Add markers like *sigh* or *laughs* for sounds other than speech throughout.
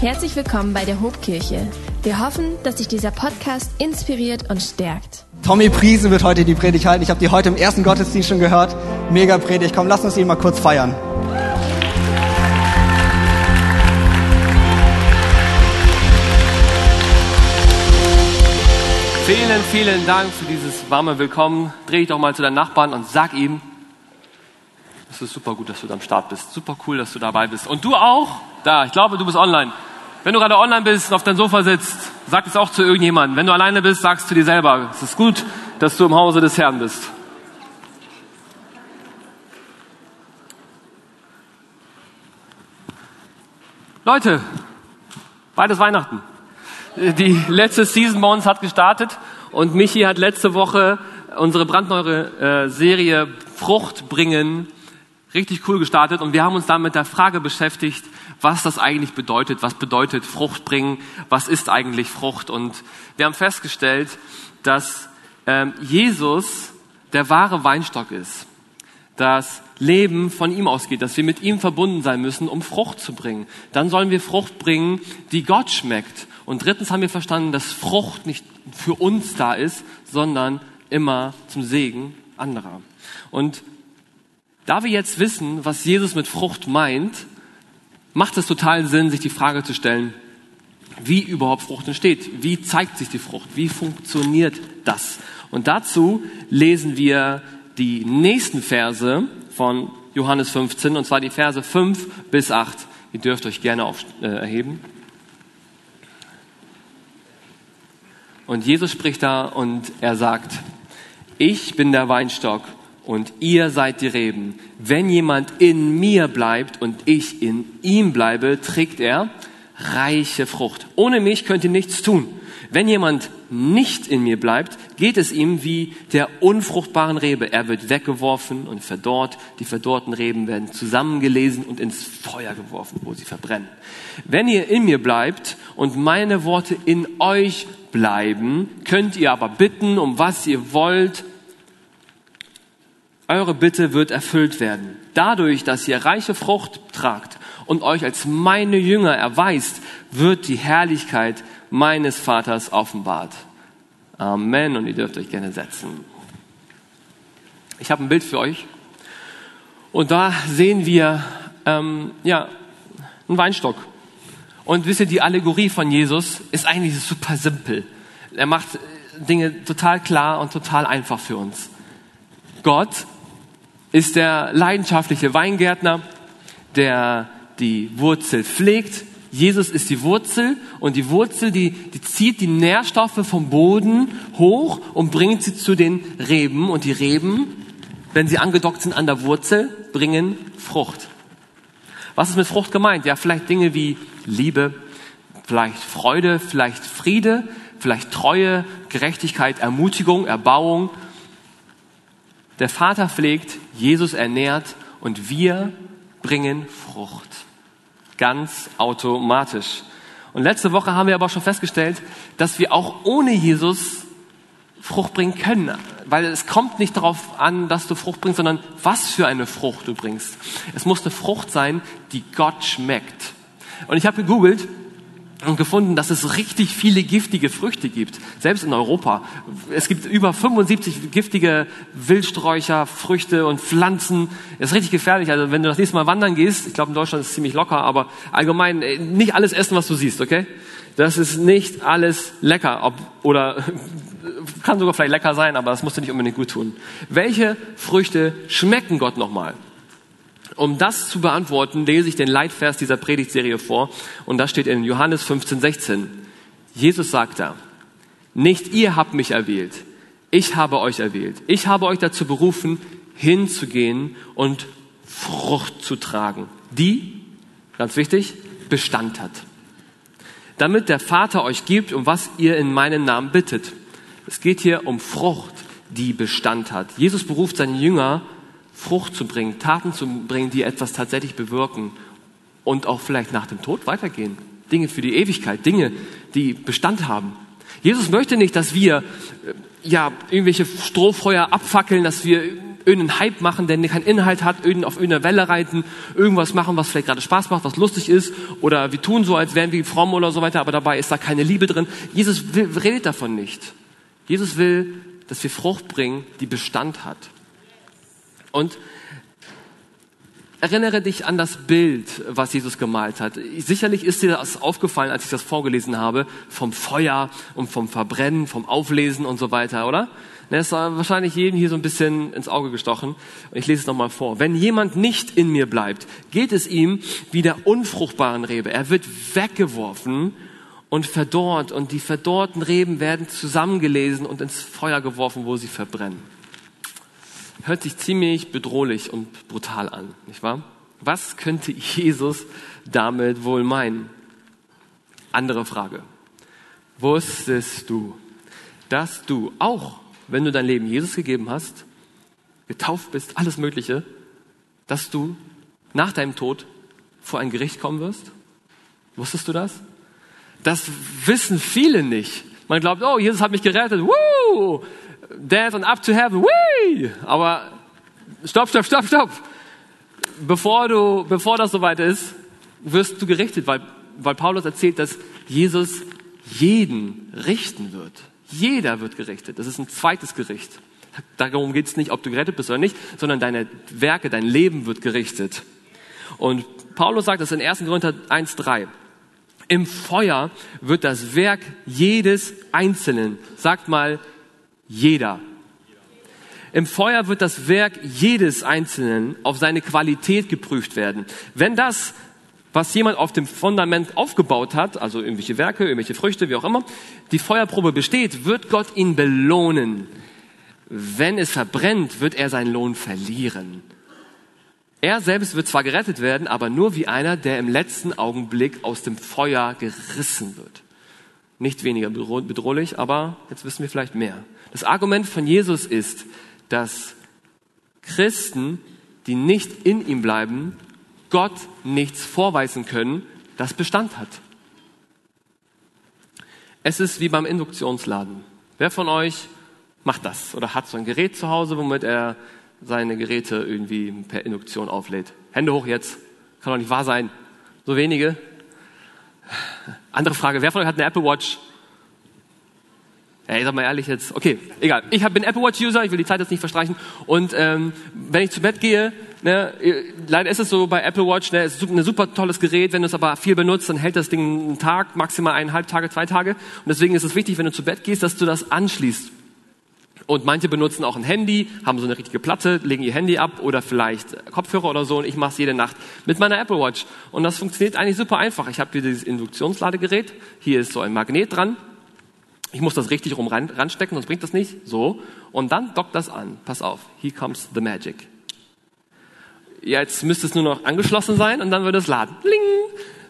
Herzlich willkommen bei der Hobkirche. Wir hoffen, dass dich dieser Podcast inspiriert und stärkt. Tommy Priesen wird heute die Predigt halten. Ich habe die heute im ersten Gottesdienst schon gehört. Mega Predigt. Komm, lass uns ihn mal kurz feiern. Vielen, vielen Dank für dieses warme Willkommen. Dreh dich doch mal zu deinem Nachbarn und sag ihm, es ist super gut, dass du da am Start bist. Super cool, dass du dabei bist. Und du auch? Da, ich glaube, du bist online. Wenn du gerade online bist und auf deinem Sofa sitzt, sag es auch zu irgendjemandem. Wenn du alleine bist, sagst du dir selber. Es ist gut, dass du im Hause des Herrn bist. Leute, beides Weihnachten. Die letzte Season bei uns hat gestartet und Michi hat letzte Woche unsere brandneue äh, Serie Frucht bringen richtig cool gestartet und wir haben uns dann mit der Frage beschäftigt, was das eigentlich bedeutet, was bedeutet Frucht bringen, was ist eigentlich Frucht und wir haben festgestellt, dass ähm, Jesus der wahre Weinstock ist, dass Leben von ihm ausgeht, dass wir mit ihm verbunden sein müssen, um Frucht zu bringen. Dann sollen wir Frucht bringen, die Gott schmeckt. Und drittens haben wir verstanden, dass Frucht nicht für uns da ist, sondern immer zum Segen anderer. Und da wir jetzt wissen, was Jesus mit Frucht meint, macht es total Sinn, sich die Frage zu stellen, wie überhaupt Frucht entsteht. Wie zeigt sich die Frucht? Wie funktioniert das? Und dazu lesen wir die nächsten Verse von Johannes 15, und zwar die Verse 5 bis 8. Ihr dürft euch gerne auf, äh, erheben. Und Jesus spricht da und er sagt, ich bin der Weinstock und ihr seid die Reben. Wenn jemand in mir bleibt und ich in ihm bleibe, trägt er reiche Frucht. Ohne mich könnt ihr nichts tun. Wenn jemand nicht in mir bleibt, geht es ihm wie der unfruchtbaren Rebe. Er wird weggeworfen und verdorrt. Die verdorrten Reben werden zusammengelesen und ins Feuer geworfen, wo sie verbrennen. Wenn ihr in mir bleibt und meine Worte in euch bleiben, könnt ihr aber bitten, um was ihr wollt eure Bitte wird erfüllt werden. Dadurch, dass ihr reiche Frucht tragt und euch als meine Jünger erweist, wird die Herrlichkeit meines Vaters offenbart. Amen. Und ihr dürft euch gerne setzen. Ich habe ein Bild für euch. Und da sehen wir ähm, ja, einen Weinstock. Und wisst ihr, die Allegorie von Jesus ist eigentlich super simpel. Er macht Dinge total klar und total einfach für uns. Gott ist der leidenschaftliche Weingärtner, der die Wurzel pflegt. Jesus ist die Wurzel und die Wurzel, die, die zieht die Nährstoffe vom Boden hoch und bringt sie zu den Reben. Und die Reben, wenn sie angedockt sind an der Wurzel, bringen Frucht. Was ist mit Frucht gemeint? Ja, vielleicht Dinge wie Liebe, vielleicht Freude, vielleicht Friede, vielleicht Treue, Gerechtigkeit, Ermutigung, Erbauung der Vater pflegt, Jesus ernährt und wir bringen Frucht. Ganz automatisch. Und letzte Woche haben wir aber schon festgestellt, dass wir auch ohne Jesus Frucht bringen können. Weil es kommt nicht darauf an, dass du Frucht bringst, sondern was für eine Frucht du bringst. Es muss eine Frucht sein, die Gott schmeckt. Und ich habe gegoogelt, und gefunden, dass es richtig viele giftige Früchte gibt, selbst in Europa. Es gibt über 75 giftige Wildsträucher, Früchte und Pflanzen. Das ist richtig gefährlich. Also wenn du das nächste Mal wandern gehst, ich glaube in Deutschland ist es ziemlich locker, aber allgemein äh, nicht alles essen, was du siehst, okay? Das ist nicht alles lecker, ob, oder *laughs* kann sogar vielleicht lecker sein, aber das musst du nicht unbedingt gut tun. Welche Früchte schmecken Gott nochmal? Um das zu beantworten, lese ich den Leitvers dieser Predigtserie vor. Und das steht in Johannes 15, 16. Jesus sagt da, nicht ihr habt mich erwählt, ich habe euch erwählt. Ich habe euch dazu berufen, hinzugehen und Frucht zu tragen, die, ganz wichtig, Bestand hat. Damit der Vater euch gibt, um was ihr in meinem Namen bittet. Es geht hier um Frucht, die Bestand hat. Jesus beruft seinen Jünger Frucht zu bringen, Taten zu bringen, die etwas tatsächlich bewirken und auch vielleicht nach dem Tod weitergehen. Dinge für die Ewigkeit, Dinge, die Bestand haben. Jesus möchte nicht, dass wir äh, ja irgendwelche Strohfeuer abfackeln, dass wir irgendeinen Hype machen, der keinen Inhalt hat, auf irgendeiner Welle reiten, irgendwas machen, was vielleicht gerade Spaß macht, was lustig ist, oder wir tun so, als wären wir fromm oder so weiter, aber dabei ist da keine Liebe drin. Jesus will, redet davon nicht. Jesus will, dass wir Frucht bringen, die Bestand hat. Und Erinnere dich an das Bild, was Jesus gemalt hat. Sicherlich ist dir das aufgefallen, als ich das vorgelesen habe, vom Feuer und vom Verbrennen, vom Auflesen und so weiter, oder? Das ist wahrscheinlich jedem hier so ein bisschen ins Auge gestochen. Ich lese es nochmal vor. Wenn jemand nicht in mir bleibt, geht es ihm wie der unfruchtbaren Rebe. Er wird weggeworfen und verdorrt und die verdorrten Reben werden zusammengelesen und ins Feuer geworfen, wo sie verbrennen hört sich ziemlich bedrohlich und brutal an, nicht wahr? Was könnte Jesus damit wohl meinen? Andere Frage. Wusstest du, dass du auch, wenn du dein Leben Jesus gegeben hast, getauft bist, alles Mögliche, dass du nach deinem Tod vor ein Gericht kommen wirst? Wusstest du das? Das wissen viele nicht. Man glaubt, oh, Jesus hat mich gerettet. Woo! Dance and up to heaven. Whee! Aber stopp, stopp, stopp, stopp. Bevor du, bevor das soweit ist, wirst du gerichtet, weil, weil Paulus erzählt, dass Jesus jeden richten wird. Jeder wird gerichtet. Das ist ein zweites Gericht. Darum geht es nicht, ob du gerettet bist oder nicht, sondern deine Werke, dein Leben wird gerichtet. Und Paulus sagt das in 1. Korinther 1,3. Im Feuer wird das Werk jedes Einzelnen, sagt mal jeder. Im Feuer wird das Werk jedes Einzelnen auf seine Qualität geprüft werden. Wenn das, was jemand auf dem Fundament aufgebaut hat, also irgendwelche Werke, irgendwelche Früchte, wie auch immer, die Feuerprobe besteht, wird Gott ihn belohnen. Wenn es verbrennt, wird er seinen Lohn verlieren. Er selbst wird zwar gerettet werden, aber nur wie einer, der im letzten Augenblick aus dem Feuer gerissen wird. Nicht weniger bedrohlich, aber jetzt wissen wir vielleicht mehr. Das Argument von Jesus ist, dass Christen, die nicht in ihm bleiben, Gott nichts vorweisen können, das Bestand hat. Es ist wie beim Induktionsladen. Wer von euch macht das oder hat so ein Gerät zu Hause, womit er seine Geräte irgendwie per Induktion auflädt? Hände hoch jetzt. Kann doch nicht wahr sein. So wenige. Andere Frage. Wer von euch hat eine Apple Watch? Ey, sag mal ehrlich jetzt, okay, egal. Ich bin Apple Watch User, ich will die Zeit jetzt nicht verstreichen. Und ähm, wenn ich zu Bett gehe, ne, leider ist es so bei Apple Watch, ne, es ist ein super tolles Gerät, wenn du es aber viel benutzt, dann hält das Ding einen Tag, maximal eineinhalb Tage, zwei Tage. Und deswegen ist es wichtig, wenn du zu Bett gehst, dass du das anschließt. Und manche benutzen auch ein Handy, haben so eine richtige Platte, legen ihr Handy ab oder vielleicht Kopfhörer oder so. Und ich mache es jede Nacht mit meiner Apple Watch. Und das funktioniert eigentlich super einfach. Ich habe hier dieses Induktionsladegerät. Hier ist so ein Magnet dran. Ich muss das richtig rum ran, ranstecken, sonst bringt das nicht. So. Und dann dockt das an. Pass auf. Here comes the magic. Jetzt müsste es nur noch angeschlossen sein und dann würde es laden. Bling.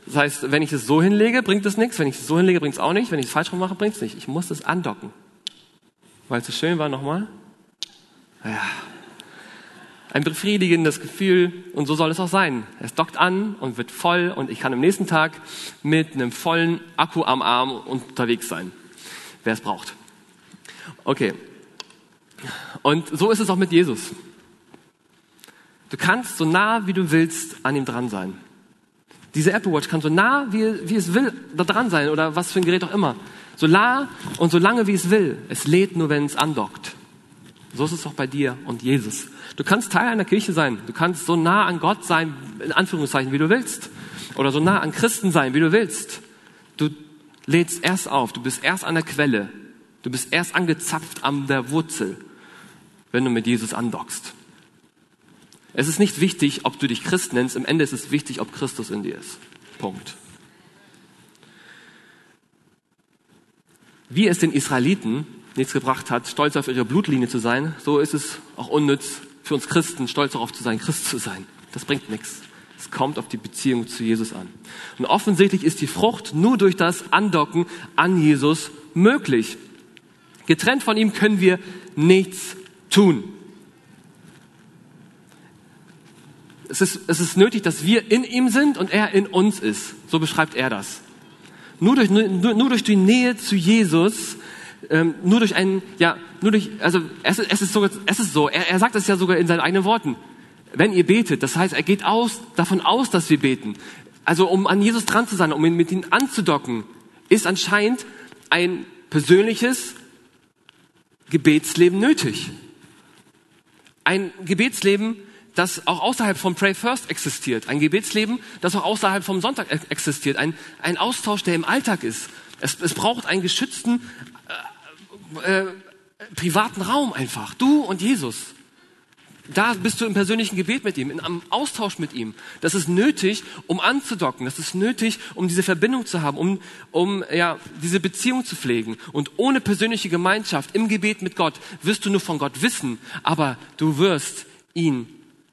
Das heißt, wenn ich es so hinlege, bringt es nichts. Wenn ich es so hinlege, bringt es auch nicht. Wenn ich es falsch rum mache, bringt es nicht. Ich muss es andocken. Weil es so schön war nochmal. Ja. Ein befriedigendes Gefühl und so soll es auch sein. Es dockt an und wird voll und ich kann am nächsten Tag mit einem vollen Akku am Arm unterwegs sein wer es braucht. Okay. Und so ist es auch mit Jesus. Du kannst so nah wie du willst an ihm dran sein. Diese Apple Watch kann so nah wie, wie es will da dran sein oder was für ein Gerät auch immer. So nah und so lange wie es will. Es lädt nur, wenn es andockt. So ist es auch bei dir und Jesus. Du kannst Teil einer Kirche sein. Du kannst so nah an Gott sein, in Anführungszeichen, wie du willst. Oder so nah an Christen sein, wie du willst. Du lädst erst auf, du bist erst an der Quelle, du bist erst angezapft an der Wurzel, wenn du mit Jesus andockst. Es ist nicht wichtig, ob du dich Christ nennst, im Ende ist es wichtig, ob Christus in dir ist. Punkt. Wie es den Israeliten nichts gebracht hat, stolz auf ihre Blutlinie zu sein, so ist es auch unnütz für uns Christen, stolz darauf zu sein, Christ zu sein. Das bringt nichts. Es kommt auf die Beziehung zu Jesus an. Und offensichtlich ist die Frucht nur durch das Andocken an Jesus möglich. Getrennt von ihm können wir nichts tun. Es ist, es ist nötig, dass wir in ihm sind und er in uns ist. So beschreibt er das. Nur durch, nur, nur durch die Nähe zu Jesus ähm, nur durch einen, ja, nur durch, also es, es ist so, es ist so, er, er sagt es ja sogar in seinen eigenen Worten. Wenn ihr betet, das heißt, er geht aus, davon aus, dass wir beten. Also um an Jesus dran zu sein, um ihn mit ihm anzudocken, ist anscheinend ein persönliches Gebetsleben nötig. Ein Gebetsleben, das auch außerhalb vom Pray First existiert. Ein Gebetsleben, das auch außerhalb vom Sonntag e-, existiert. Ein, ein Austausch, der im Alltag ist. Es, es braucht einen geschützten äh, äh, privaten Raum einfach. Du und Jesus. Da bist du im persönlichen Gebet mit ihm, in einem Austausch mit ihm. Das ist nötig, um anzudocken. Das ist nötig, um diese Verbindung zu haben, um, um ja, diese Beziehung zu pflegen. Und ohne persönliche Gemeinschaft im Gebet mit Gott wirst du nur von Gott wissen, aber du wirst ihn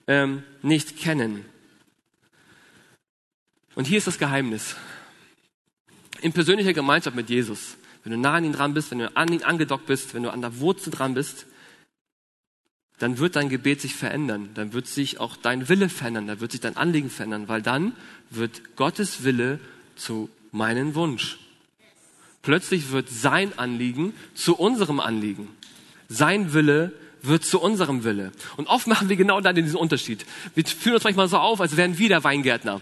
ähm, nicht kennen. Und hier ist das Geheimnis. In persönlicher Gemeinschaft mit Jesus, wenn du nah an ihn dran bist, wenn du an ihn angedockt bist, wenn du an der Wurzel dran bist, dann wird dein Gebet sich verändern. Dann wird sich auch dein Wille verändern. Dann wird sich dein Anliegen verändern, weil dann wird Gottes Wille zu meinem Wunsch. Plötzlich wird sein Anliegen zu unserem Anliegen. Sein Wille wird zu unserem Wille. Und oft machen wir genau dann diesen Unterschied. Wir fühlen uns manchmal so auf, als wären wir der Weingärtner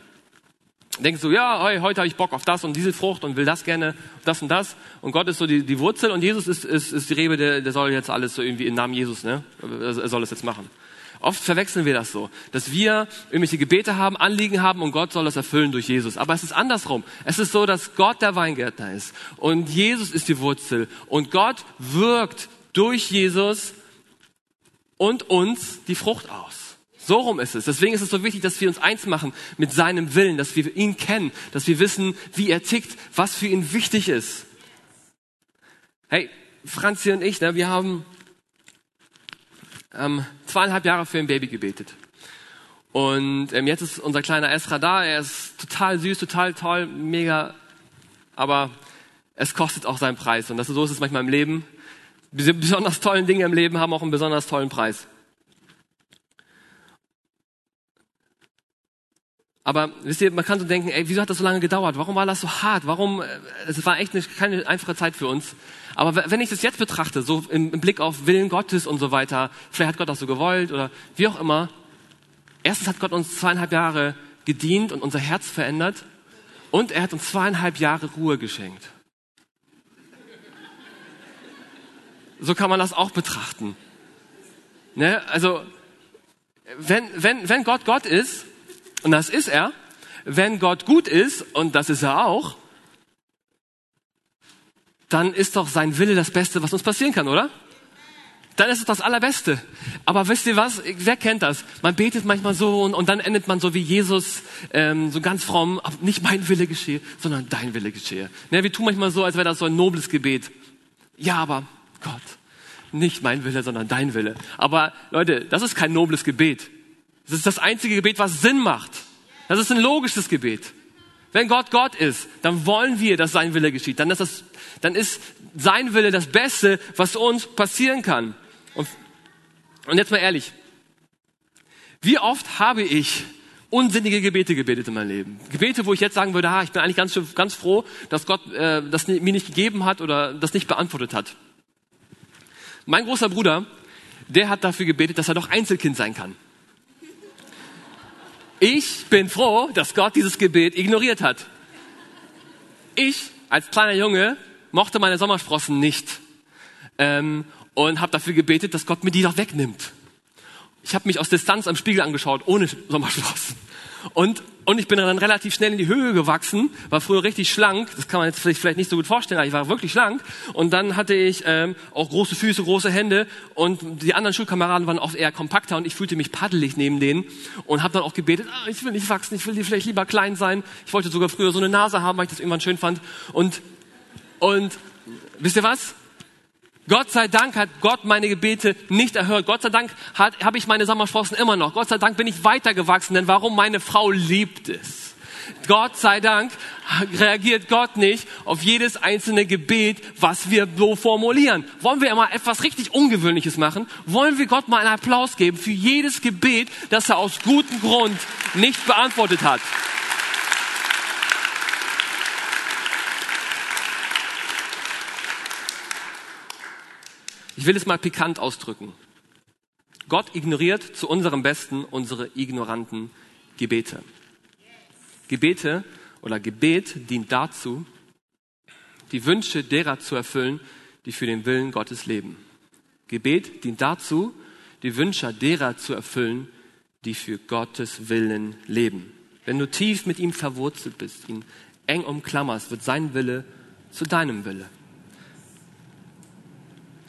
denkst du, ja, hey, heute habe ich Bock auf das und diese Frucht und will das gerne, das und das. Und Gott ist so die, die Wurzel und Jesus ist, ist, ist die Rebe, der, der soll jetzt alles so irgendwie im Namen Jesus, ne? Er soll es jetzt machen. Oft verwechseln wir das so, dass wir irgendwelche Gebete haben, Anliegen haben und Gott soll das erfüllen durch Jesus. Aber es ist andersrum. Es ist so, dass Gott der Weingärtner ist und Jesus ist die Wurzel und Gott wirkt durch Jesus und uns die Frucht aus. So rum ist es. Deswegen ist es so wichtig, dass wir uns eins machen mit seinem Willen, dass wir ihn kennen, dass wir wissen, wie er tickt, was für ihn wichtig ist. Hey, Franzi und ich, ne, wir haben ähm, zweieinhalb Jahre für ein Baby gebetet. Und ähm, jetzt ist unser kleiner Esra da. Er ist total süß, total toll, mega. Aber es kostet auch seinen Preis. Und das, so ist es manchmal im Leben. Diese besonders tollen Dinge im Leben haben auch einen besonders tollen Preis. Aber wisst ihr, man kann so denken, ey, wieso hat das so lange gedauert? Warum war das so hart? Warum? Äh, es war echt eine, keine einfache Zeit für uns. Aber wenn ich das jetzt betrachte, so im, im Blick auf Willen Gottes und so weiter, vielleicht hat Gott das so gewollt oder wie auch immer. Erstens hat Gott uns zweieinhalb Jahre gedient und unser Herz verändert. Und er hat uns zweieinhalb Jahre Ruhe geschenkt. So kann man das auch betrachten. Ne? Also, wenn, wenn, wenn Gott Gott ist, und das ist er. Wenn Gott gut ist, und das ist er auch, dann ist doch sein Wille das Beste, was uns passieren kann, oder? Dann ist es das Allerbeste. Aber wisst ihr was? Wer kennt das? Man betet manchmal so und, und dann endet man so wie Jesus, ähm, so ganz fromm, nicht mein Wille geschehe, sondern dein Wille geschehe. Ne, wir tun manchmal so, als wäre das so ein nobles Gebet. Ja, aber Gott, nicht mein Wille, sondern dein Wille. Aber Leute, das ist kein nobles Gebet. Das ist das einzige Gebet, was Sinn macht. Das ist ein logisches Gebet. Wenn Gott Gott ist, dann wollen wir, dass sein Wille geschieht. Dann ist, das, dann ist sein Wille das Beste, was uns passieren kann. Und, und jetzt mal ehrlich. Wie oft habe ich unsinnige Gebete gebetet in meinem Leben? Gebete, wo ich jetzt sagen würde, ha, ich bin eigentlich ganz, ganz froh, dass Gott äh, das mir nicht gegeben hat oder das nicht beantwortet hat. Mein großer Bruder, der hat dafür gebetet, dass er doch Einzelkind sein kann. Ich bin froh, dass Gott dieses Gebet ignoriert hat. Ich als kleiner Junge mochte meine Sommersprossen nicht ähm, und habe dafür gebetet, dass Gott mir die doch wegnimmt. Ich habe mich aus Distanz am Spiegel angeschaut, ohne Sommersprossen. Und, und ich bin dann relativ schnell in die Höhe gewachsen, war früher richtig schlank, das kann man jetzt vielleicht nicht so gut vorstellen, aber ich war wirklich schlank. Und dann hatte ich ähm, auch große Füße, große Hände und die anderen Schulkameraden waren oft eher kompakter und ich fühlte mich paddelig neben denen und habe dann auch gebetet, ah, ich will nicht wachsen, ich will vielleicht lieber klein sein. Ich wollte sogar früher so eine Nase haben, weil ich das irgendwann schön fand. Und, und wisst ihr was? Gott sei Dank hat Gott meine Gebete nicht erhört. Gott sei Dank habe ich meine Sommersprossen immer noch. Gott sei Dank bin ich weitergewachsen, denn warum? Meine Frau liebt es. Gott sei Dank reagiert Gott nicht auf jedes einzelne Gebet, was wir so formulieren. Wollen wir mal etwas richtig Ungewöhnliches machen? Wollen wir Gott mal einen Applaus geben für jedes Gebet, das er aus gutem Grund nicht beantwortet hat? Ich will es mal pikant ausdrücken. Gott ignoriert zu unserem Besten unsere ignoranten Gebete. Gebete oder Gebet dient dazu, die Wünsche derer zu erfüllen, die für den Willen Gottes leben. Gebet dient dazu, die Wünsche derer zu erfüllen, die für Gottes Willen leben. Wenn du tief mit ihm verwurzelt bist, ihn eng umklammerst, wird sein Wille zu deinem Wille.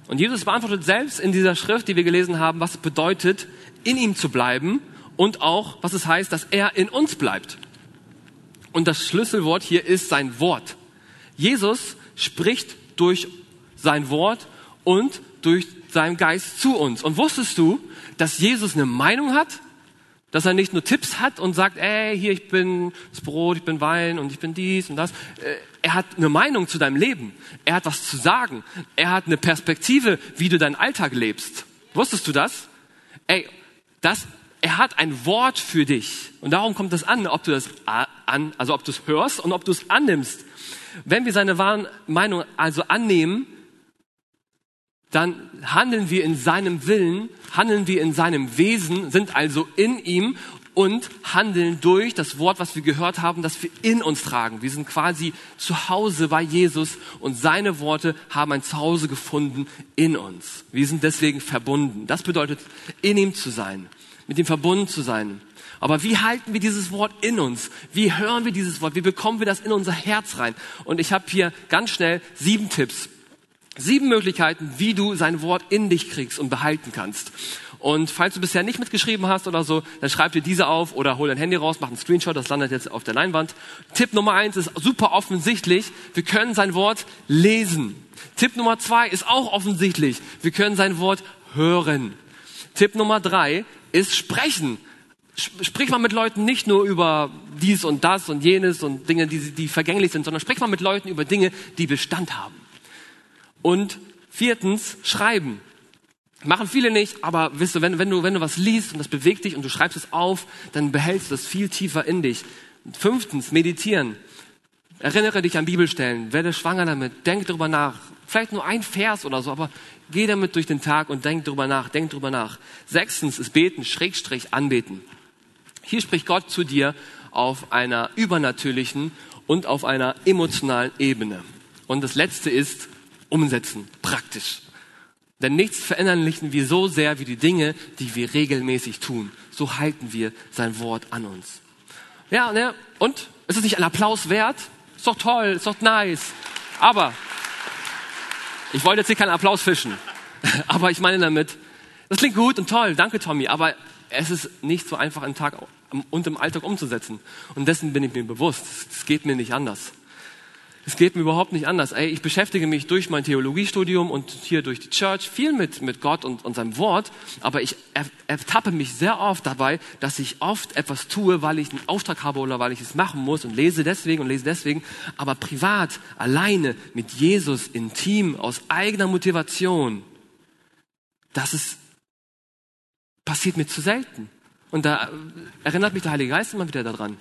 Und Jesus beantwortet selbst in dieser Schrift, die wir gelesen haben, was es bedeutet, in ihm zu bleiben und auch, was es heißt, dass er in uns bleibt. Und das Schlüsselwort hier ist sein Wort. Jesus spricht durch sein Wort und durch seinen Geist zu uns. Und wusstest du, dass Jesus eine Meinung hat? Dass er nicht nur Tipps hat und sagt, ey, hier, ich bin das Brot, ich bin Wein und ich bin dies und das. Äh, er hat eine Meinung zu deinem Leben. Er hat was zu sagen. Er hat eine Perspektive, wie du deinen Alltag lebst. Wusstest du das? Ey, das, er hat ein Wort für dich. Und darum kommt es an, ob du das an, also ob du es hörst und ob du es annimmst. Wenn wir seine wahren Meinung also annehmen, dann handeln wir in seinem Willen, handeln wir in seinem Wesen, sind also in ihm und handeln durch das Wort, was wir gehört haben, das wir in uns tragen. Wir sind quasi zu Hause bei Jesus und seine Worte haben ein Zuhause gefunden in uns. Wir sind deswegen verbunden. Das bedeutet, in ihm zu sein, mit ihm verbunden zu sein. Aber wie halten wir dieses Wort in uns? Wie hören wir dieses Wort? Wie bekommen wir das in unser Herz rein? Und ich habe hier ganz schnell sieben Tipps, Sieben Möglichkeiten, wie du sein Wort in dich kriegst und behalten kannst. Und falls du bisher nicht mitgeschrieben hast oder so, dann schreib dir diese auf oder hol dein Handy raus, mach einen Screenshot, das landet jetzt auf der Leinwand. Tipp Nummer eins ist super offensichtlich, wir können sein Wort lesen. Tipp Nummer zwei ist auch offensichtlich, wir können sein Wort hören. Tipp Nummer drei ist sprechen. Sprich mal mit Leuten nicht nur über dies und das und jenes und Dinge, die, die vergänglich sind, sondern sprich mal mit Leuten über Dinge, die Bestand haben. Und viertens, schreiben. Machen viele nicht, aber wisst du, wenn, wenn, du, wenn du was liest und das bewegt dich und du schreibst es auf, dann behältst du das viel tiefer in dich. Und fünftens, meditieren. Erinnere dich an Bibelstellen, werde schwanger damit, denk darüber nach. Vielleicht nur ein Vers oder so, aber geh damit durch den Tag und denk darüber nach, denk darüber nach. Sechstens ist beten, Schrägstrich anbeten. Hier spricht Gott zu dir auf einer übernatürlichen und auf einer emotionalen Ebene. Und das letzte ist umsetzen, praktisch. Denn nichts verinnerlichen wir so sehr wie die Dinge, die wir regelmäßig tun. So halten wir sein Wort an uns. Ja, ne? Und? Ist es nicht ein Applaus wert? Ist doch toll, ist doch nice. Aber, ich wollte jetzt hier keinen Applaus fischen. *laughs* Aber ich meine damit, das klingt gut und toll, danke Tommy, aber es ist nicht so einfach im Tag und im Alltag umzusetzen. Und dessen bin ich mir bewusst. Es geht mir nicht anders. Es geht mir überhaupt nicht anders. Ey, ich beschäftige mich durch mein Theologiestudium und hier durch die Church viel mit, mit Gott und, und seinem Wort, aber ich ertappe mich sehr oft dabei, dass ich oft etwas tue, weil ich einen Auftrag habe oder weil ich es machen muss und lese deswegen und lese deswegen, aber privat, alleine, mit Jesus, intim, aus eigener Motivation, das ist, passiert mir zu selten. Und da erinnert mich der Heilige Geist immer wieder daran.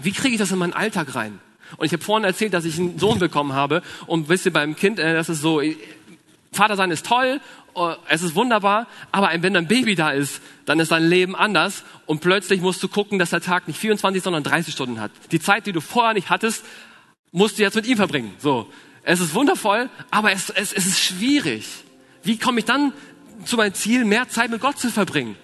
Wie kriege ich das in meinen Alltag rein? Und ich habe vorhin erzählt, dass ich einen Sohn bekommen habe. Und wisst ihr, beim Kind, äh, das ist so, Vater sein ist toll, äh, es ist wunderbar, aber wenn ein Baby da ist, dann ist dein Leben anders und plötzlich musst du gucken, dass der Tag nicht 24, sondern 30 Stunden hat. Die Zeit, die du vorher nicht hattest, musst du jetzt mit ihm verbringen. So, es ist wundervoll, aber es, es, es ist schwierig. Wie komme ich dann zu meinem Ziel, mehr Zeit mit Gott zu verbringen?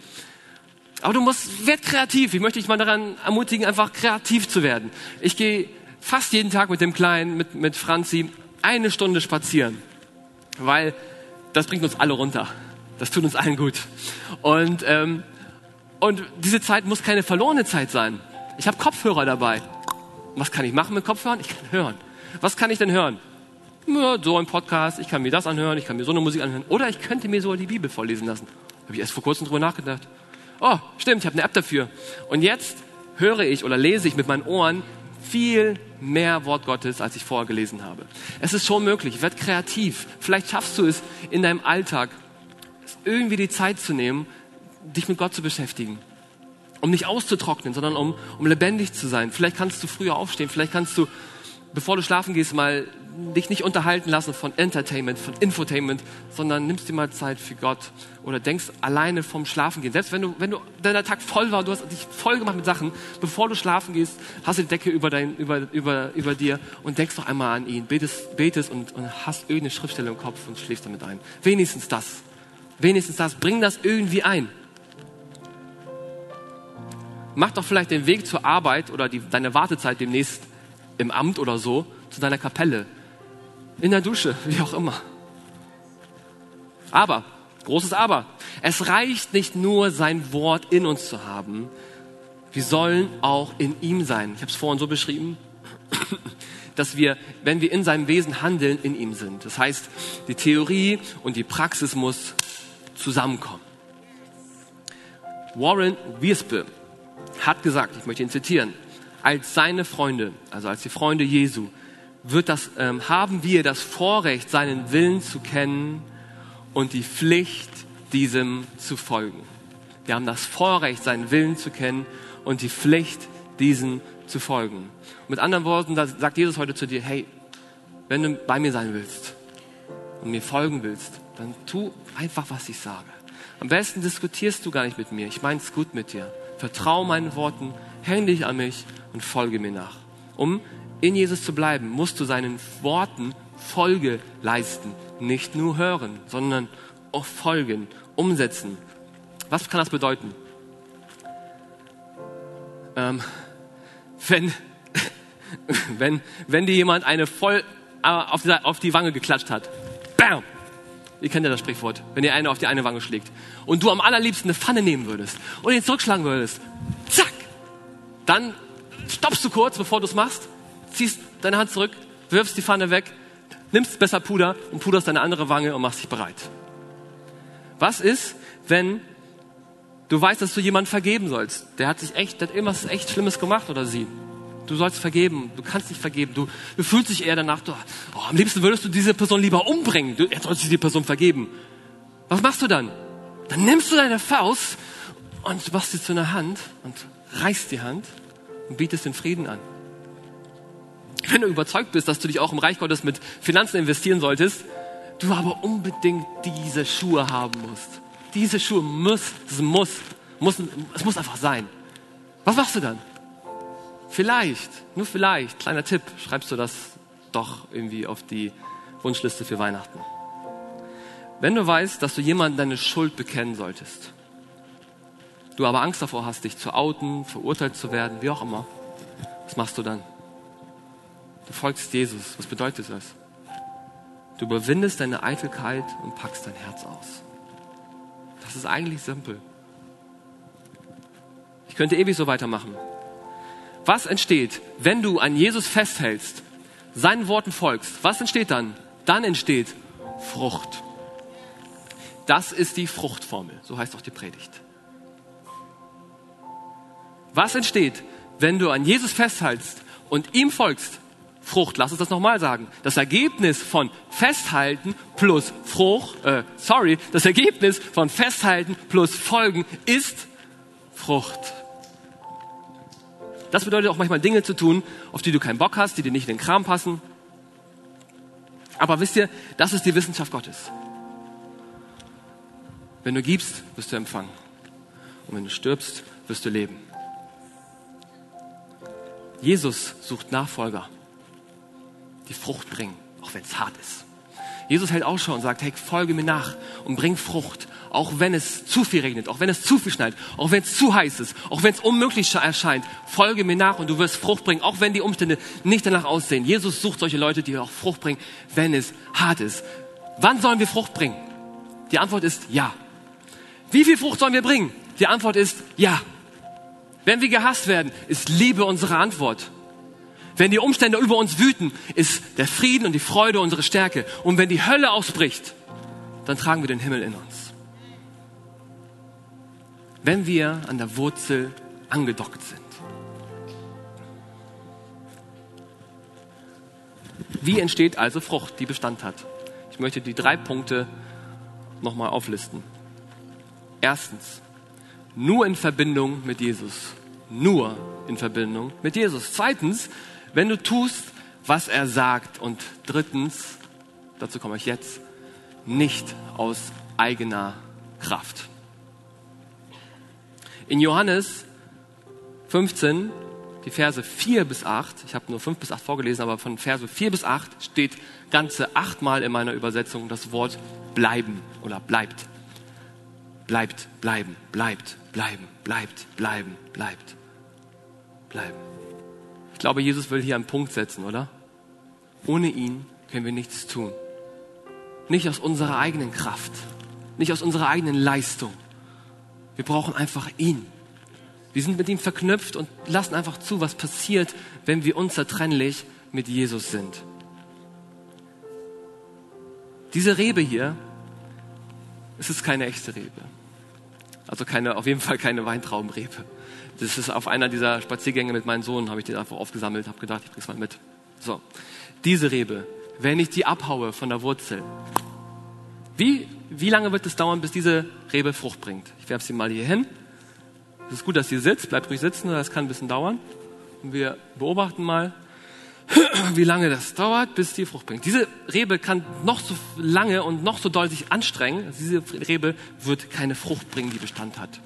Aber du musst, werd kreativ. Ich möchte dich mal daran ermutigen, einfach kreativ zu werden. Ich gehe fast jeden Tag mit dem Kleinen, mit, mit Franzi, eine Stunde spazieren. Weil das bringt uns alle runter. Das tut uns allen gut. Und, ähm, und diese Zeit muss keine verlorene Zeit sein. Ich habe Kopfhörer dabei. Was kann ich machen mit Kopfhörern? Ich kann hören. Was kann ich denn hören? Ja, so ein Podcast, ich kann mir das anhören, ich kann mir so eine Musik anhören. Oder ich könnte mir so die Bibel vorlesen lassen. Habe ich erst vor kurzem drüber nachgedacht oh, stimmt, ich habe eine App dafür. Und jetzt höre ich oder lese ich mit meinen Ohren viel mehr Wort Gottes, als ich vorher gelesen habe. Es ist schon möglich, werd kreativ. Vielleicht schaffst du es in deinem Alltag, irgendwie die Zeit zu nehmen, dich mit Gott zu beschäftigen. Um nicht auszutrocknen, sondern um, um lebendig zu sein. Vielleicht kannst du früher aufstehen, vielleicht kannst du, bevor du schlafen gehst, mal dich nicht unterhalten lassen von Entertainment, von Infotainment, sondern nimmst dir mal Zeit für Gott oder denkst alleine vom Schlafen gehen. Selbst wenn du, wenn du, dein Tag voll war, du hast dich voll gemacht mit Sachen, bevor du schlafen gehst, hast du die Decke über, dein, über, über, über dir und denkst noch einmal an ihn, betest, betest und, und hast irgendeine Schriftstelle im Kopf und schläfst damit ein. Wenigstens das. Wenigstens das. Bring das irgendwie ein. Mach doch vielleicht den Weg zur Arbeit oder die, deine Wartezeit demnächst im Amt oder so zu deiner Kapelle. In der Dusche, wie auch immer. Aber, großes Aber, es reicht nicht nur, sein Wort in uns zu haben. Wir sollen auch in ihm sein. Ich habe es vorhin so beschrieben, *coughs* dass wir, wenn wir in seinem Wesen handeln, in ihm sind. Das heißt, die Theorie und die Praxis muss zusammenkommen. Warren Wiersbe hat gesagt, ich möchte ihn zitieren, als seine Freunde, also als die Freunde Jesu, wird das, ähm, haben wir das Vorrecht, seinen Willen zu kennen und die Pflicht, diesem zu folgen. Wir haben das Vorrecht, seinen Willen zu kennen und die Pflicht, diesen zu folgen. Mit anderen Worten, da sagt Jesus heute zu dir, hey, wenn du bei mir sein willst und mir folgen willst, dann tu einfach, was ich sage. Am besten diskutierst du gar nicht mit mir. Ich meine es gut mit dir. Vertrau meinen Worten, häng dich an mich und folge mir nach. Um in Jesus zu bleiben, musst du seinen Worten Folge leisten. Nicht nur hören, sondern auch folgen, umsetzen. Was kann das bedeuten? Ähm, wenn, *laughs* wenn, wenn dir jemand eine voll äh, auf die, auf die Wange geklatscht hat, bam, Ihr kennt ja das Sprichwort, wenn ihr eine auf die eine Wange schlägt. Und du am allerliebsten eine Pfanne nehmen würdest und ihn zurückschlagen würdest. Zack! Dann stoppst du kurz, bevor du es machst, ziehst deine Hand zurück, wirfst die Pfanne weg, nimmst besser Puder und puderst deine andere Wange und machst dich bereit. Was ist, wenn du weißt, dass du jemanden vergeben sollst? Der hat sich echt, der hat irgendwas echt Schlimmes gemacht oder sie. Du sollst vergeben, du kannst nicht vergeben. Du, du fühlst dich eher danach, du, oh, am liebsten würdest du diese Person lieber umbringen. Du, jetzt sollst die Person vergeben. Was machst du dann? Dann nimmst du deine Faust und machst sie zu einer Hand und reißt die Hand und bietest den Frieden an. Wenn du überzeugt bist, dass du dich auch im Reich Gottes mit Finanzen investieren solltest, du aber unbedingt diese Schuhe haben musst. Diese Schuhe muss, es muss, muss, es muss einfach sein. Was machst du dann? Vielleicht, nur vielleicht, kleiner Tipp, schreibst du das doch irgendwie auf die Wunschliste für Weihnachten. Wenn du weißt, dass du jemandem deine Schuld bekennen solltest, du aber Angst davor hast, dich zu outen, verurteilt zu werden, wie auch immer, was machst du dann? Du folgst Jesus. Was bedeutet das? Du überwindest deine Eitelkeit und packst dein Herz aus. Das ist eigentlich simpel. Ich könnte ewig so weitermachen. Was entsteht, wenn du an Jesus festhältst, seinen Worten folgst? Was entsteht dann? Dann entsteht Frucht. Das ist die Fruchtformel, so heißt auch die Predigt. Was entsteht, wenn du an Jesus festhältst und ihm folgst? Frucht. Lass uns das nochmal sagen. Das Ergebnis von Festhalten plus Frucht, äh, sorry, das Ergebnis von Festhalten plus Folgen ist Frucht. Das bedeutet auch manchmal Dinge zu tun, auf die du keinen Bock hast, die dir nicht in den Kram passen. Aber wisst ihr, das ist die Wissenschaft Gottes. Wenn du gibst, wirst du empfangen. Und wenn du stirbst, wirst du leben. Jesus sucht Nachfolger, die Frucht bringen, auch wenn es hart ist. Jesus hält Ausschau und sagt, hey, folge mir nach und bring Frucht auch wenn es zu viel regnet, auch wenn es zu viel schneit, auch wenn es zu heiß ist, auch wenn es unmöglich erscheint, folge mir nach und du wirst Frucht bringen, auch wenn die Umstände nicht danach aussehen. Jesus sucht solche Leute, die auch Frucht bringen, wenn es hart ist. Wann sollen wir Frucht bringen? Die Antwort ist ja. Wie viel Frucht sollen wir bringen? Die Antwort ist ja. Wenn wir gehasst werden, ist Liebe unsere Antwort. Wenn die Umstände über uns wüten, ist der Frieden und die Freude unsere Stärke. Und wenn die Hölle ausbricht, dann tragen wir den Himmel in uns wenn wir an der Wurzel angedockt sind. Wie entsteht also Frucht, die Bestand hat? Ich möchte die drei Punkte nochmal auflisten. Erstens, nur in Verbindung mit Jesus. Nur in Verbindung mit Jesus. Zweitens, wenn du tust, was er sagt. Und drittens, dazu komme ich jetzt, nicht aus eigener Kraft. In Johannes 15, die Verse 4 bis 8, ich habe nur 5 bis 8 vorgelesen, aber von Verse 4 bis 8 steht ganze achtmal in meiner Übersetzung das Wort bleiben oder bleibt. Bleibt, bleiben, bleibt, bleiben, bleibt, bleiben, bleibt, bleiben. Ich glaube, Jesus will hier einen Punkt setzen, oder? Ohne ihn können wir nichts tun. Nicht aus unserer eigenen Kraft, nicht aus unserer eigenen Leistung. Wir brauchen einfach ihn. Wir sind mit ihm verknüpft und lassen einfach zu, was passiert, wenn wir unzertrennlich mit Jesus sind. Diese Rebe hier, es ist keine echte Rebe. Also keine, auf jeden Fall keine Weintraubenrebe. Das ist auf einer dieser Spaziergänge mit meinem Sohn, habe ich den einfach aufgesammelt, habe gedacht, ich bring's mal mit. So, diese Rebe, wenn ich die abhaue von der Wurzel, wie, wie lange wird es dauern, bis diese Rebe Frucht bringt? Ich werfe sie mal hier hin. Es ist gut, dass sie sitzt, bleibt ruhig sitzen, das kann ein bisschen dauern. Und wir beobachten mal, *clears throat* wie lange das dauert, bis die Frucht bringt. Diese Rebe kann noch so lange und noch so doll sich anstrengen. Diese Rebe wird keine Frucht bringen, die Bestand hat.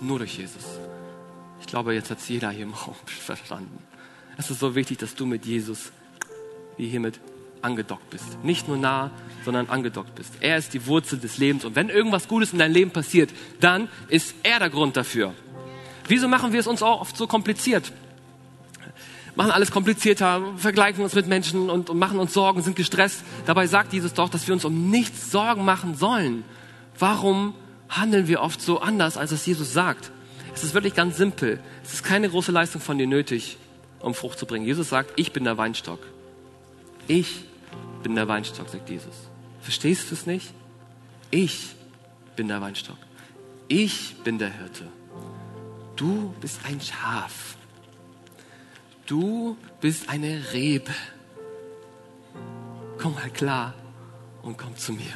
Nur durch Jesus. Ich glaube, jetzt hat es jeder hier im Raum *laughs* verstanden. Es ist so wichtig, dass du mit Jesus wie hiermit angedockt bist. Nicht nur nah, sondern angedockt bist. Er ist die Wurzel des Lebens. Und wenn irgendwas Gutes in deinem Leben passiert, dann ist er der Grund dafür. Wieso machen wir es uns auch oft so kompliziert? machen alles komplizierter, vergleichen uns mit Menschen und, und machen uns Sorgen, sind gestresst. Dabei sagt Jesus doch, dass wir uns um nichts Sorgen machen sollen. Warum handeln wir oft so anders, als es Jesus sagt? Es ist wirklich ganz simpel. Es ist keine große Leistung von dir nötig, um Frucht zu bringen. Jesus sagt, ich bin der Weinstock. Ich bin der Weinstock, sagt Jesus. Verstehst du es nicht? Ich bin der Weinstock. Ich bin der Hirte. Du bist ein Schaf. Du bist eine Rebe. Komm mal klar und komm zu mir.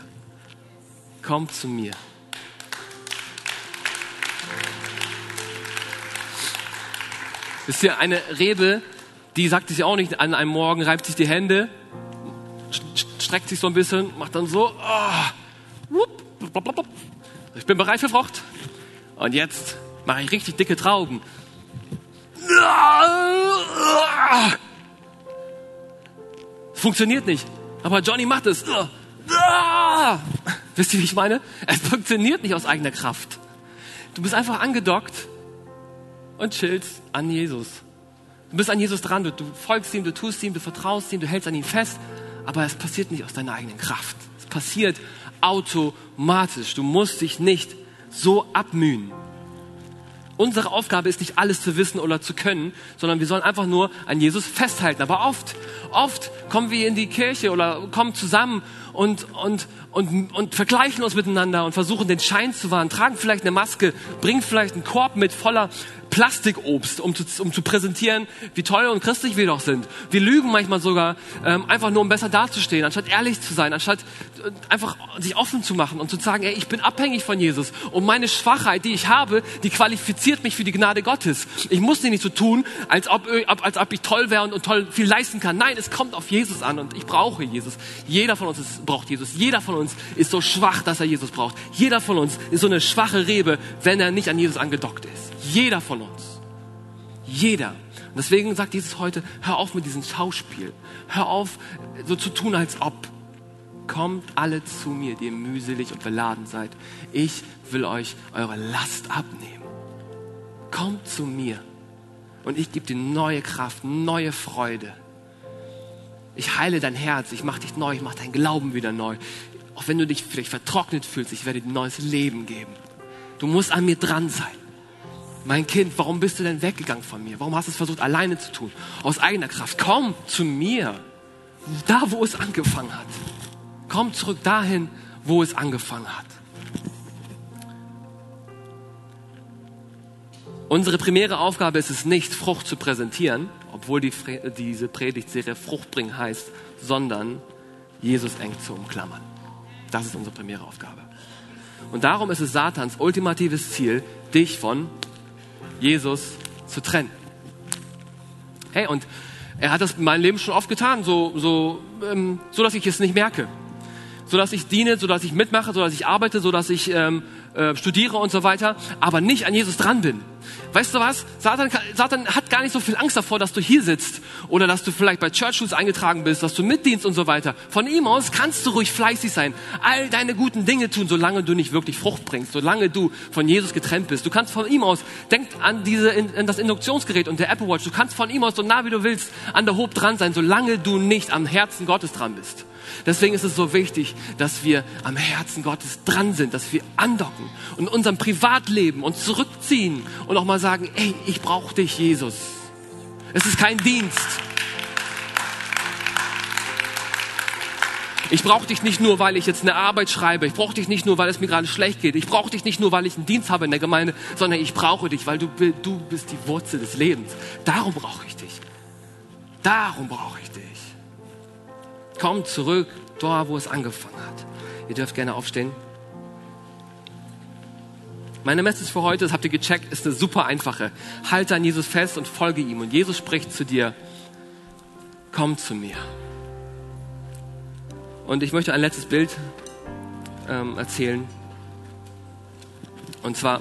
Komm zu mir. Wisst ihr, eine Rebe, die sagt sich auch nicht an einem Morgen, reibt sich die Hände, streckt sich so ein bisschen, macht dann so, oh, ich bin bereit für Frucht. Und jetzt mache ich richtig dicke Trauben. Funktioniert nicht. Aber Johnny macht es. Wisst ihr, wie ich meine? Es funktioniert nicht aus eigener Kraft. Du bist einfach angedockt und chillst an Jesus. Du bist an Jesus dran, du, du folgst ihm, du tust ihm, du vertraust ihm, du hältst an ihm fest, aber es passiert nicht aus deiner eigenen Kraft. Es passiert automatisch. Du musst dich nicht so abmühen. Unsere Aufgabe ist nicht alles zu wissen oder zu können, sondern wir sollen einfach nur an Jesus festhalten. Aber oft, oft kommen wir in die Kirche oder kommen zusammen und, und, und, und vergleichen uns miteinander und versuchen den Schein zu wahren, tragen vielleicht eine Maske, bringen vielleicht einen Korb mit voller Plastikobst, um zu, um zu präsentieren, wie toll und christlich wir doch sind. Wir lügen manchmal sogar, ähm, einfach nur um besser dazustehen, anstatt ehrlich zu sein, anstatt äh, einfach sich offen zu machen und zu sagen, ey, ich bin abhängig von Jesus und meine Schwachheit, die ich habe, die qualifiziert mich für die Gnade Gottes. Ich muss nicht so tun, als ob, als ob ich toll wäre und, und toll viel leisten kann. Nein, es kommt auf Jesus an und ich brauche Jesus. Jeder von uns ist, braucht Jesus. Jeder von uns ist so schwach, dass er Jesus braucht. Jeder von uns ist so eine schwache Rebe, wenn er nicht an Jesus angedockt ist. Jeder von uns. Jeder. Und deswegen sagt Jesus heute, hör auf mit diesem Schauspiel. Hör auf, so zu tun, als ob. Kommt alle zu mir, die ihr mühselig und beladen seid. Ich will euch eure Last abnehmen. Kommt zu mir. Und ich gebe dir neue Kraft, neue Freude. Ich heile dein Herz, ich mache dich neu, ich mache deinen Glauben wieder neu. Auch wenn du dich vielleicht vertrocknet fühlst, ich werde dir neues Leben geben. Du musst an mir dran sein. Mein Kind, warum bist du denn weggegangen von mir? Warum hast du es versucht, alleine zu tun? Aus eigener Kraft. Komm zu mir. Da, wo es angefangen hat. Komm zurück dahin, wo es angefangen hat. Unsere primäre Aufgabe ist es nicht, Frucht zu präsentieren, obwohl die, diese Predigtserie Frucht bringen heißt, sondern Jesus eng zu umklammern. Das ist unsere primäre Aufgabe. Und darum ist es Satans ultimatives Ziel, dich von Jesus zu trennen. Hey, und Er hat das in meinem Leben schon oft getan, so, so, ähm, so dass ich es nicht merke. So dass ich diene, so dass ich mitmache, so dass ich arbeite, so dass ich ähm, äh, studiere und so weiter, aber nicht an Jesus dran bin. Weißt du was? Satan, Satan hat gar nicht so viel Angst davor, dass du hier sitzt oder dass du vielleicht bei Church Schools eingetragen bist, dass du mitdienst und so weiter. Von ihm aus kannst du ruhig fleißig sein, all deine guten Dinge tun, solange du nicht wirklich Frucht bringst, solange du von Jesus getrennt bist. Du kannst von ihm aus, denk an, diese, an das Induktionsgerät und der Apple Watch, du kannst von ihm aus so nah wie du willst an der Hob dran sein, solange du nicht am Herzen Gottes dran bist. Deswegen ist es so wichtig, dass wir am Herzen Gottes dran sind, dass wir andocken und in unserem Privatleben uns zurückziehen und auch mal sagen, ey, ich brauche dich, Jesus. Es ist kein Dienst. Ich brauche dich nicht nur, weil ich jetzt eine Arbeit schreibe. Ich brauche dich nicht nur, weil es mir gerade schlecht geht. Ich brauche dich nicht nur, weil ich einen Dienst habe in der Gemeinde, sondern ich brauche dich, weil du, du bist die Wurzel des Lebens. Darum brauche ich dich. Darum brauche ich dich. Komm zurück, dort, wo es angefangen hat. Ihr dürft gerne aufstehen. Meine Message für heute, das habt ihr gecheckt, ist eine super einfache. Halte an Jesus fest und folge ihm. Und Jesus spricht zu dir, komm zu mir. Und ich möchte ein letztes Bild ähm, erzählen. Und zwar,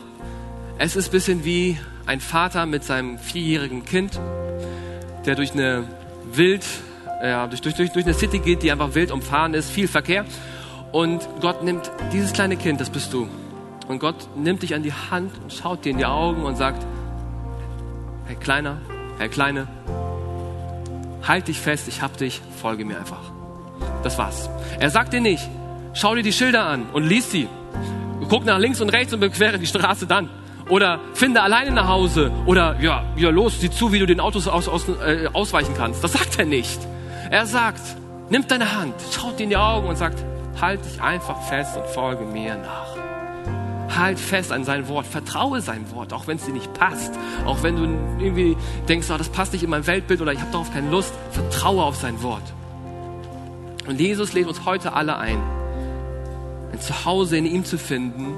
es ist ein bisschen wie ein Vater mit seinem vierjährigen Kind, der durch eine wild ja, durch, durch, durch, durch eine City geht, die einfach wild umfahren ist, viel Verkehr. Und Gott nimmt dieses kleine Kind, das bist du. Und Gott nimmt dich an die Hand und schaut dir in die Augen und sagt, Herr Kleiner, Herr Kleine, halt dich fest, ich hab dich, folge mir einfach. Das war's. Er sagt dir nicht, schau dir die Schilder an und lies sie. Guck nach links und rechts und bequere die Straße dann. Oder finde alleine nach Hause. Oder ja, ja los, sieh zu, wie du den Autos aus, aus, äh, ausweichen kannst. Das sagt er nicht. Er sagt, nimm deine Hand, schaut dir in die Augen und sagt, halt dich einfach fest und folge mir nach. Halt fest an sein Wort, vertraue sein Wort, auch wenn es dir nicht passt, auch wenn du irgendwie denkst, oh, das passt nicht in mein Weltbild oder ich habe darauf keine Lust, vertraue auf sein Wort. Und Jesus lädt uns heute alle ein, ein Zuhause in ihm zu finden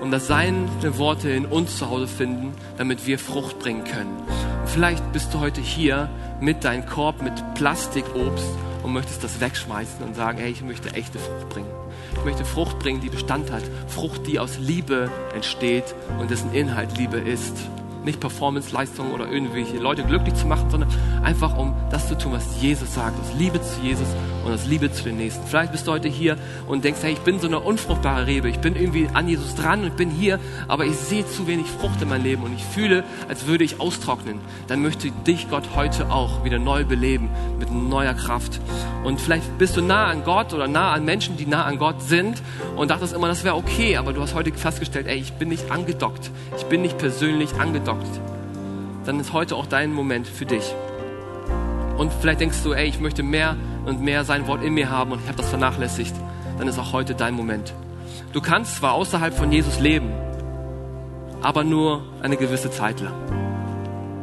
und dass seine Worte in uns zu Hause finden, damit wir Frucht bringen können. Und vielleicht bist du heute hier mit deinem Korb mit Plastikobst und möchtest das wegschmeißen und sagen, hey, ich möchte echte Frucht bringen. Ich möchte Frucht bringen, die Bestand hat. Frucht, die aus Liebe entsteht und dessen Inhalt Liebe ist nicht Performance-Leistungen oder irgendwelche Leute glücklich zu machen, sondern einfach um das zu tun, was Jesus sagt, aus Liebe zu Jesus und aus Liebe zu den Nächsten. Vielleicht bist du heute hier und denkst, hey, ich bin so eine unfruchtbare Rebe, ich bin irgendwie an Jesus dran und bin hier, aber ich sehe zu wenig Frucht in meinem Leben und ich fühle, als würde ich austrocknen. Dann möchte dich Gott heute auch wieder neu beleben mit neuer Kraft. Und vielleicht bist du nah an Gott oder nah an Menschen, die nah an Gott sind und dachtest immer, das wäre okay, aber du hast heute festgestellt, ey, ich bin nicht angedockt, ich bin nicht persönlich angedockt stockt, dann ist heute auch dein Moment für dich. Und vielleicht denkst du, ey, ich möchte mehr und mehr sein Wort in mir haben und ich habe das vernachlässigt. Dann ist auch heute dein Moment. Du kannst zwar außerhalb von Jesus leben, aber nur eine gewisse Zeit lang.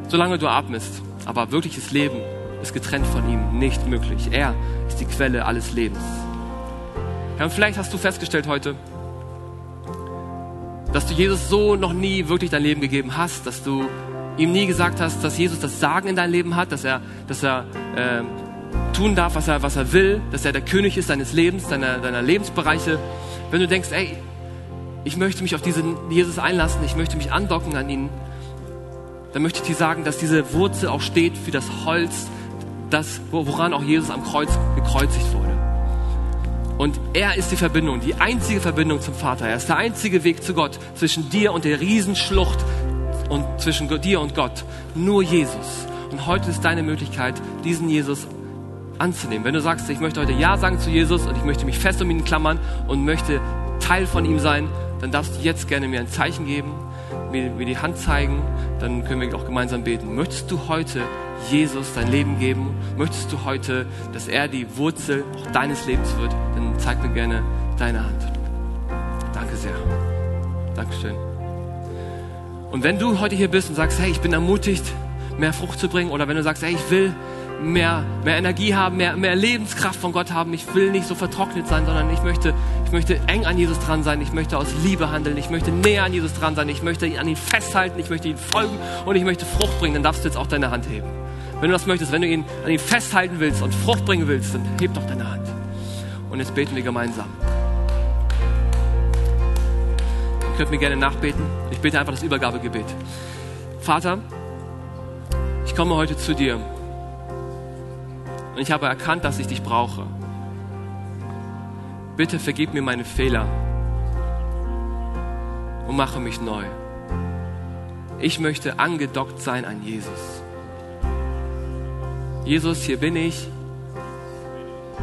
Solange du atmest, aber wirkliches Leben ist getrennt von ihm nicht möglich. Er ist die Quelle alles Lebens. Ja, und vielleicht hast du festgestellt heute, dass du Jesus so noch nie wirklich dein Leben gegeben hast, dass du ihm nie gesagt hast, dass Jesus das Sagen in dein Leben hat, dass er, dass er äh, tun darf, was er, was er will, dass er der König ist deines Lebens, deiner, deiner Lebensbereiche. Wenn du denkst, ey, ich möchte mich auf diesen Jesus einlassen, ich möchte mich andocken an ihn, dann möchte ich dir sagen, dass diese Wurzel auch steht für das Holz, das, woran auch Jesus am Kreuz gekreuzigt wurde. Und er ist die Verbindung, die einzige Verbindung zum Vater. Er ist der einzige Weg zu Gott zwischen dir und der Riesenschlucht und zwischen dir und Gott. Nur Jesus. Und heute ist deine Möglichkeit, diesen Jesus anzunehmen. Wenn du sagst, ich möchte heute Ja sagen zu Jesus und ich möchte mich fest um ihn klammern und möchte Teil von ihm sein, dann darfst du jetzt gerne mir ein Zeichen geben, mir, mir die Hand zeigen, dann können wir auch gemeinsam beten. Möchtest du heute Jesus dein Leben geben? Möchtest du heute, dass er die Wurzel deines Lebens wird? Dann zeig mir gerne deine Hand. Danke sehr. Dankeschön. Und wenn du heute hier bist und sagst, hey, ich bin ermutigt, mehr Frucht zu bringen, oder wenn du sagst, hey, ich will mehr, mehr Energie haben, mehr, mehr Lebenskraft von Gott haben. Ich will nicht so vertrocknet sein, sondern ich möchte, ich möchte eng an Jesus dran sein. Ich möchte aus Liebe handeln. Ich möchte näher an Jesus dran sein. Ich möchte an ihn festhalten. Ich möchte ihn folgen und ich möchte Frucht bringen. Dann darfst du jetzt auch deine Hand heben. Wenn du das möchtest, wenn du ihn an ihn festhalten willst und Frucht bringen willst, dann heb doch deine Hand. Und jetzt beten wir gemeinsam. Ihr könnt mir gerne nachbeten. Ich bete einfach das Übergabegebet. Vater, ich komme heute zu dir und ich habe erkannt, dass ich dich brauche. Bitte vergib mir meine Fehler und mache mich neu. Ich möchte angedockt sein an Jesus. Jesus, hier bin ich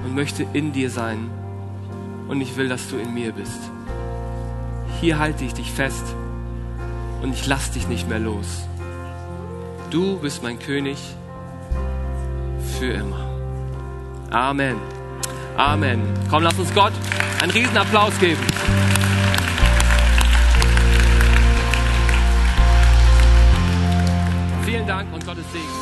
und möchte in dir sein und ich will, dass du in mir bist. Hier halte ich dich fest und ich lass dich nicht mehr los. Du bist mein König für immer. Amen. Amen. Komm, lass uns Gott einen riesen Applaus geben. Vielen Dank und Gottes Segen.